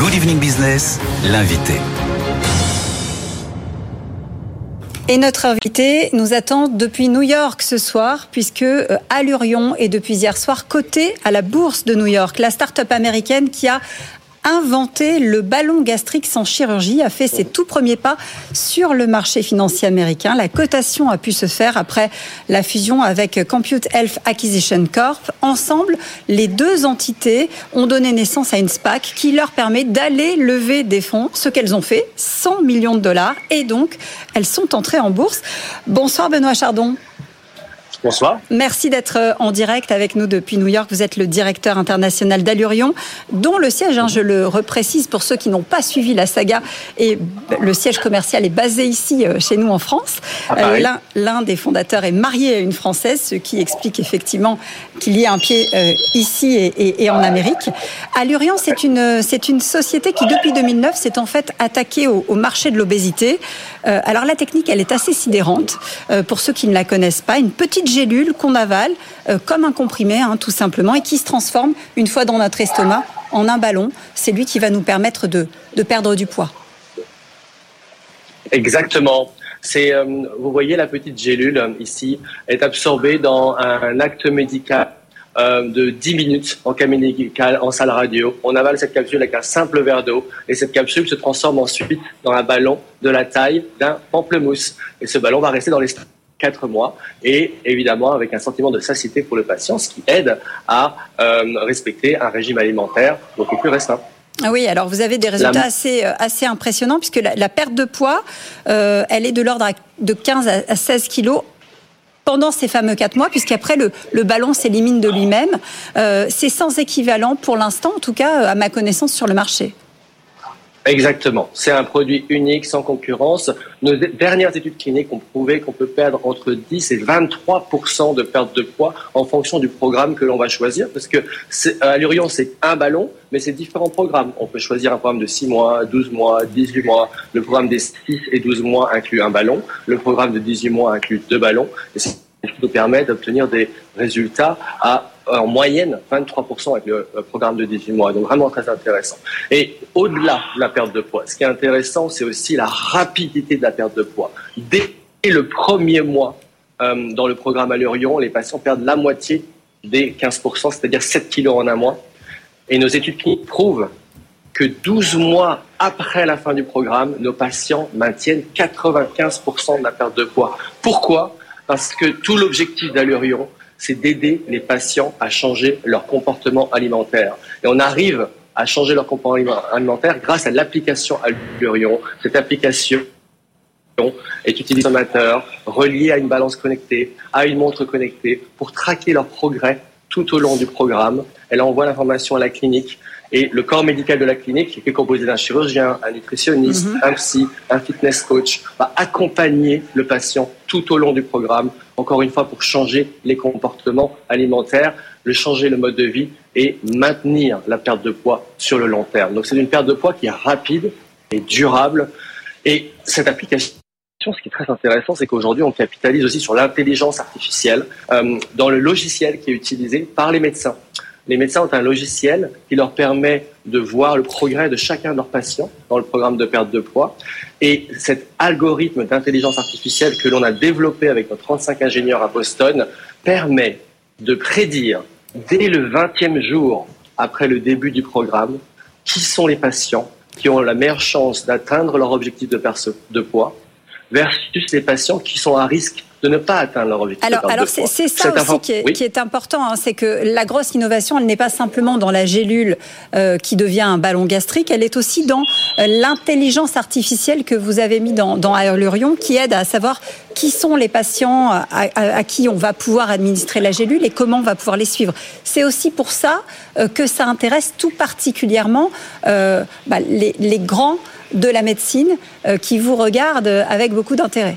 Good Evening Business, l'invité. Et notre invité nous attend depuis New York ce soir, puisque euh, Allurion est depuis hier soir coté à la bourse de New York. La start-up américaine qui a inventé le ballon gastrique sans chirurgie, a fait ses tout premiers pas sur le marché financier américain. La cotation a pu se faire après la fusion avec Compute Health Acquisition Corp. Ensemble, les deux entités ont donné naissance à une SPAC qui leur permet d'aller lever des fonds, ce qu'elles ont fait, 100 millions de dollars, et donc elles sont entrées en bourse. Bonsoir Benoît Chardon. Bonsoir. Merci d'être euh, en direct avec nous depuis New York. Vous êtes le directeur international d'Allurion, dont le siège, hein, je le reprécise pour ceux qui n'ont pas suivi la saga, et le siège commercial est basé ici euh, chez nous en France. Euh, l'un des fondateurs est marié à une Française, ce qui explique effectivement qu'il y ait un pied ici et, en Amérique. Allurion, c'est une, c'est une société qui, depuis 2009, s'est en fait attaquée au, au marché de l'obésité. alors la technique, elle est assez sidérante. pour ceux qui ne la connaissent pas, une petite gélule qu'on avale euh, comme un comprimé, hein, tout simplement, et qui se transforme une fois dans notre estomac en un ballon. C'est lui qui va nous permettre de, perdre du poids. Exactement. C'est, euh, vous voyez la petite gélule euh, ici, est absorbée dans un acte médical de 10 minutes en cas médical, en salle radio. On avale cette capsule avec un simple verre d'eau et cette capsule se transforme ensuite dans un ballon de la taille d'un pamplemousse. Et ce ballon va rester dans l'estomac quatre mois et évidemment avec un sentiment de satiété pour le patient, ce qui aide à euh, respecter un régime alimentaire beaucoup plus restreint. Ah oui, alors vous avez des résultats assez, euh, assez impressionnants puisque la, perte de poids, euh, elle est de l'ordre de 15 à 16 kilos pendant ces fameux quatre mois, puisqu'après le, le ballon s'élimine de lui-même. c'est sans équivalent pour l'instant, en tout cas à ma connaissance, sur le marché. Exactement. C'est un produit unique, sans concurrence. Nos dernières études cliniques ont prouvé qu'on peut perdre entre 10 et 23 de perte de poids en fonction du programme que l'on va choisir. Parce que à Lurion, c'est un ballon, mais c'est différents programmes. On peut choisir un programme de 6 mois, 12 mois, 18 mois. Le programme des 6 et 12 mois inclut un ballon. Le programme de 18 mois inclut deux ballons. Et qui nous permet d'obtenir des résultats à en moyenne 23% avec le programme de 18 mois. Donc vraiment très intéressant. Et au-delà de la perte de poids, ce qui est intéressant, c'est aussi la rapidité de la perte de poids. Dès le premier mois euh, dans le programme Allurion, les patients perdent la moitié des 15%, c'est-à-dire 7 kilos en un mois. Et nos études prouvent que 12 mois après la fin du programme, nos patients maintiennent 95% de la perte de poids. Pourquoi? Parce que tout l'objectif d'Allurion, c'est d'aider les patients à changer leur comportement alimentaire. Et on arrive à changer leur comportement alimentaire grâce à l'application Allurion. Cette application est utilisée amateur, reliée à une balance connectée, à une montre connectée, pour traquer leur progrès tout au long du programme. Elle envoie l'information à la clinique et le corps médical de la clinique, qui est composé d'un chirurgien, un nutritionniste, mhm. un psy, un fitness coach, va accompagner le patient tout au long du programme, encore une fois pour changer les comportements alimentaires, le changer le mode de vie et maintenir la perte de poids sur le long terme. Donc c'est une perte de poids qui est rapide et durable. Et cette application ce qui est très intéressant, c'est qu'aujourd'hui, on capitalise aussi sur l'intelligence artificielle euh, dans le logiciel qui est utilisé par les médecins les médecins ont un logiciel qui leur permet de voir le progrès de chacun de leurs patients dans le programme de perte de poids. Et cet algorithme d'intelligence artificielle que l'on a développé avec nos 35 ingénieurs à Boston permet de prédire dès le 20e jour après le début du programme qui sont les patients qui ont la meilleure chance d'atteindre leur objectif de perte de poids versus les patients qui sont à risque de ne pas atteindre leur objectif. Alors, alors c'est ça aussi qui est, qui est important, hein, c'est que la grosse innovation, elle n'est pas simplement dans la gélule euh, qui devient un ballon gastrique, elle est aussi dans euh, l'intelligence artificielle que vous avez mis dans, dans qui aide à savoir qui sont les patients à, à, qui on va pouvoir administrer la gélule et comment on va pouvoir les suivre. C'est aussi pour ça euh, que ça intéresse tout particulièrement bah, les, les, grands de la médecine qui vous regardent avec beaucoup d'intérêt.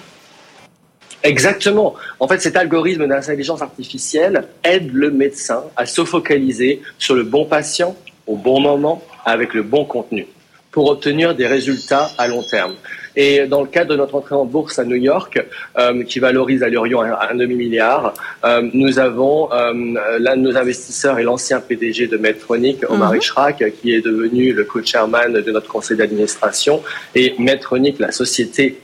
Exactement. En fait, cet algorithme d'intelligence artificielle aide le médecin à se focaliser sur le bon patient au bon moment avec le bon contenu. pour obtenir des résultats à long terme. Et dans le cadre de notre entrée en bourse à New York, euh, qui valorise à Lurion un, demi-milliard, euh, nous avons euh, l'un de nos investisseurs et l'ancien PDG de Medtronic, Omar mmh. qui est devenu le co-chairman de notre conseil d'administration. Et Medtronic, la société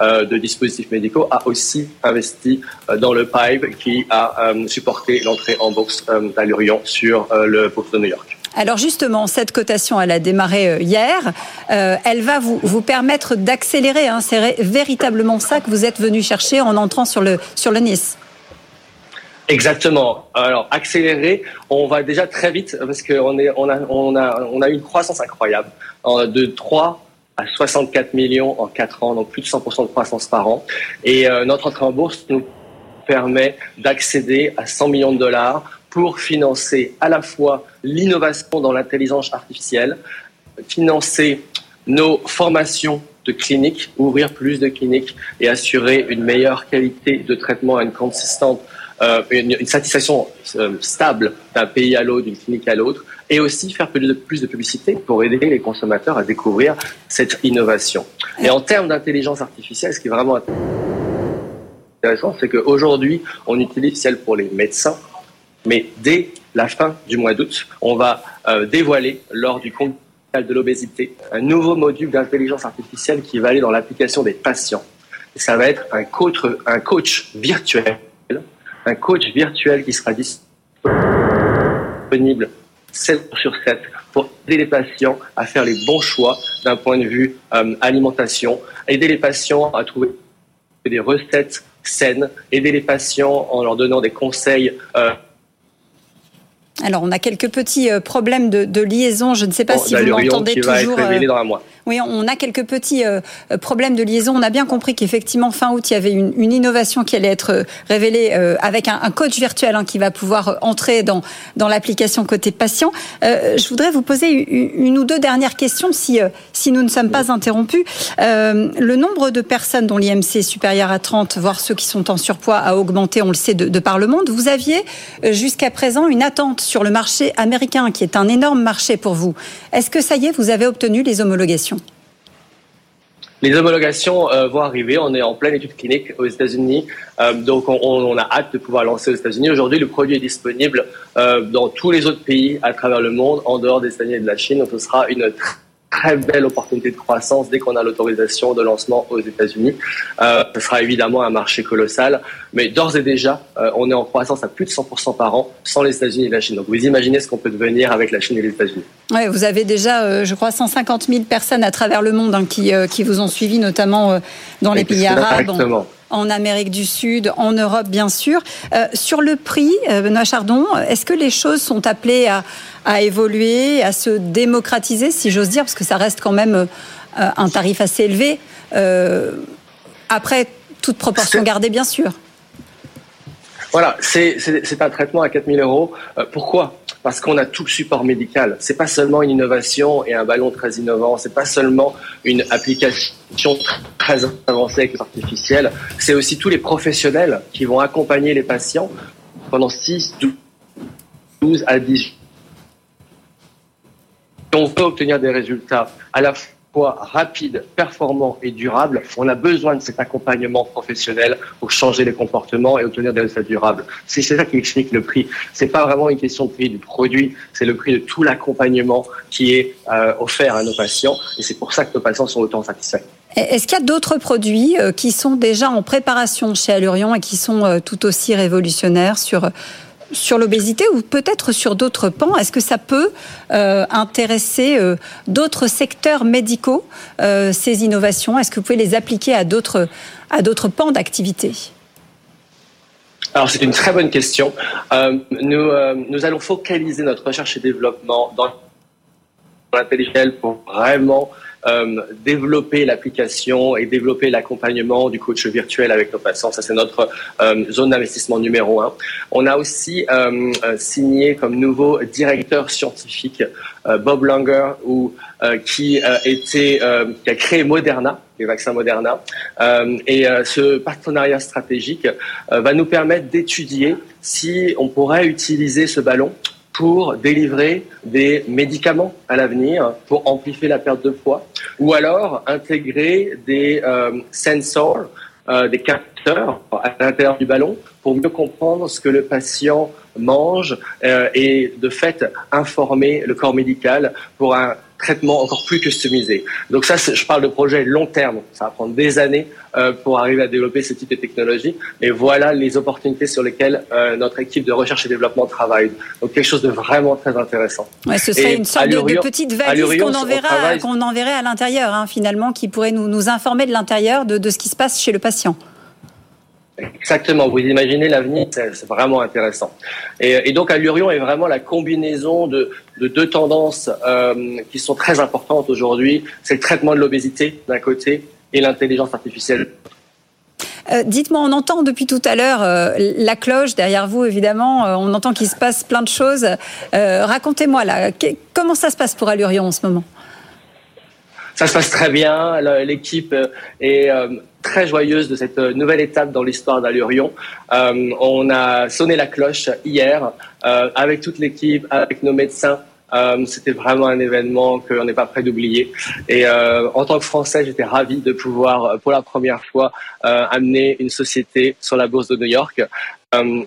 de dispositifs médicaux, a aussi investi euh, dans le PIPE qui a supporté l'entrée en bourse d'Allurion sur le bourse de New York. Alors justement, cette cotation, elle a démarré euh, hier. Euh, elle va vous, vous permettre d'accélérer. Hein. C'est véritablement ça que vous êtes venu chercher en entrant sur le, sur le Nice. Exactement. Alors accélérer, on va déjà très vite parce qu'on on a, on a, on a une croissance incroyable de 3 à 64 millions en 4 ans, donc plus de 100% de croissance par an. Et euh, notre entrée en bourse nous permet d'accéder à 100 millions de dollars pour financer à la fois l'innovation dans l'intelligence artificielle, financer nos formations de cliniques, ouvrir plus de cliniques et assurer une meilleure qualité de traitement, une consistante, euh, une, satisfaction euh, stable d'un pays à l'autre, d'une clinique à l'autre, et aussi faire plus de, publicité pour aider les consommateurs à découvrir cette innovation. Et en termes d'intelligence artificielle, ce qui est vraiment intéressant, c'est qu'aujourd'hui, on utilise celle pour les médecins, mais dès la fin du mois d'août, on va euh, dévoiler lors du congrès de l'obésité un nouveau module d'intelligence artificielle qui va aller dans l'application des patients. Ça va être un coach virtuel, un coach virtuel qui sera disponible 7 sur 7 pour aider les patients à faire les bons choix d'un point de vue euh, alimentation, aider les patients à trouver des recettes saines, aider les patients en leur donnant des conseils euh, alors, on a quelques petits euh, problèmes de, liaison. Je ne sais pas si vous m'entendez toujours. Euh, oui, on a quelques petits euh, problèmes de liaison. On a bien compris qu'effectivement, fin août, il y avait une, innovation qui allait être révélée avec un, coach virtuel hein, qui va pouvoir entrer dans, dans l'application côté patient. je voudrais vous poser une, ou deux dernières questions si, si nous ne sommes pas interrompus. le nombre de personnes dont l'IMC est supérieur à 30, voire ceux qui sont en surpoids, a augmenté, on le sait, de, de par le monde. Vous aviez jusqu'à présent une attente sur le marché américain, qui est un énorme marché pour vous. Est-ce que ça y est, vous avez obtenu les homologations? Les homologations euh, vont arriver. On est en pleine étude clinique aux États-Unis, euh, donc on, a hâte de pouvoir lancer aux États-Unis. Aujourd'hui, le produit est disponible euh, dans tous les autres pays à travers le monde, en dehors des États-Unis et de la Chine. Donc, ce sera une très belle opportunité de croissance dès qu'on a l'autorisation de lancement aux États-Unis. Euh, ce sera évidemment un marché colossal, mais d'ores et déjà, euh, on est en croissance à plus de 100% par an sans les États-Unis et la Chine. Donc vous imaginez ce qu'on peut devenir avec la Chine et les États-Unis. Oui, vous avez déjà, euh, je crois, 150 000 personnes à travers le monde hein, qui, qui vous ont suivi, notamment dans les pays arabes. En, Amérique du Sud, en Europe bien sûr. sur le prix, Benoît Chardon, est-ce que les choses sont appelées à, à évoluer, à se démocratiser, si j'ose dire, parce que ça reste quand même euh, un tarif assez élevé. Euh, après, toute proportion gardée, bien sûr? Voilà, c'est un traitement à 4000 euros. Euh, pourquoi? Parce qu'on a tout le support médical. C'est pas seulement une innovation et un ballon très innovant. C'est pas seulement une application très avancée avec l'artificiel. C'est aussi tous les professionnels qui vont accompagner les patients pendant 6, 12 à 10 si on veut obtenir des résultats à la fois rapides, performants et durables, on a besoin de cet accompagnement professionnel pour changer les comportements et obtenir des résultats durables. C'est ça qui explique le prix. C'est pas vraiment une question de prix du produit, c'est le prix de tout l'accompagnement qui est euh, offert à nos patients et c'est pour ça que nos patients sont autant satisfaits. Est-ce qu'il y a d'autres produits euh, qui sont déjà en préparation chez Allurion et qui sont euh, tout aussi révolutionnaires sur sur l'obésité ou peut-être sur d'autres pans? Est-ce que ça peut euh, intéresser euh, d'autres secteurs médicaux, euh, ces innovations? Est-ce que vous pouvez les appliquer à d'autres, pans d'activité? Alors c'est une très bonne question. nous, nous allons focaliser notre recherche et développement dans l'intelligence pour vraiment euh, développer l'application et développer l'accompagnement du coach virtuel avec nos patients. Ça, c'est notre euh, zone d'investissement numéro un. On a aussi euh, signé comme nouveau directeur scientifique Bob Langer, ou, qui, était, qui a créé Moderna, les vaccins Moderna. et ce partenariat stratégique va nous permettre d'étudier si on pourrait utiliser ce ballon pour délivrer des médicaments à l'avenir pour amplifier la perte de poids, ou alors intégrer des euh, sensors, euh, des capteurs à l'intérieur du ballon pour mieux comprendre ce que le patient mange euh, et de fait informer le corps médical pour un traitement encore plus customisé. Donc ça, je parle de projet long terme. Ça va prendre des années euh, pour arriver à développer ce type de technologie. Mais voilà les opportunités sur lesquelles euh, notre équipe de recherche et développement travaille. Donc quelque chose de vraiment très intéressant. Ouais, ce serait une sorte de, petite valise qu'on enverra, qu'on enverrait à l'intérieur, hein, finalement, qui pourrait nous, nous informer de l'intérieur de, de ce qui se passe chez le patient. Exactement, vous imaginez l'avenir, c'est vraiment intéressant. Et, donc Allurion est vraiment la combinaison de, deux tendances euh, qui sont très importantes aujourd'hui. C'est le traitement de l'obésité d'un côté et l'intelligence artificielle. Euh, dites-moi, on entend depuis tout à l'heure euh, la cloche derrière vous, évidemment. on entend qu'il se passe plein de choses. Racontez-moi là, comment ça se passe pour Allurion en ce moment? Ça se passe très bien. L'équipe est très joyeuse de cette euh, nouvelle étape dans l'histoire d'Allurion. Euh, on a sonné la cloche hier euh, avec toute l'équipe, avec nos médecins. Euh, c'était vraiment un événement qu'on n'est pas prêt d'oublier. Et euh, en tant que Français, j'étais ravi de pouvoir, pour la première fois, euh, amener une société sur la bourse de New York.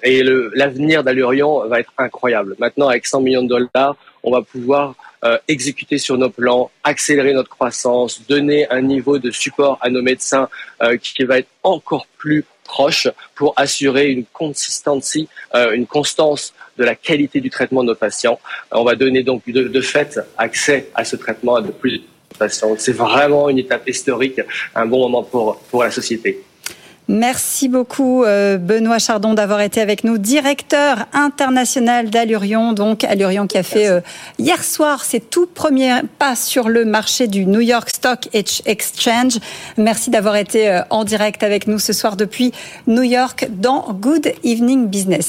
et l'avenir d'Allurion va être incroyable. Maintenant, avec 100 millions de dollars, on va pouvoir euh, exécuter sur nos plans, accélérer notre croissance, donner un niveau de support à nos médecins euh, qui va être encore plus proche pour assurer une consistency, euh, une constance de la qualité du traitement de nos patients. On va donner donc de, de fait accès à ce traitement à de plus de patients. C'est vraiment une étape historique, un bon moment pour, pour la société. Merci beaucoup euh, Benoît Chardon d'avoir été avec nous, directeur international d'Allurion, donc Allurion qui a fait euh, hier soir ses tout premiers pas sur le marché du New York Stock Exchange. Merci d'avoir été euh, en direct avec nous ce soir depuis New York dans Good Evening Business.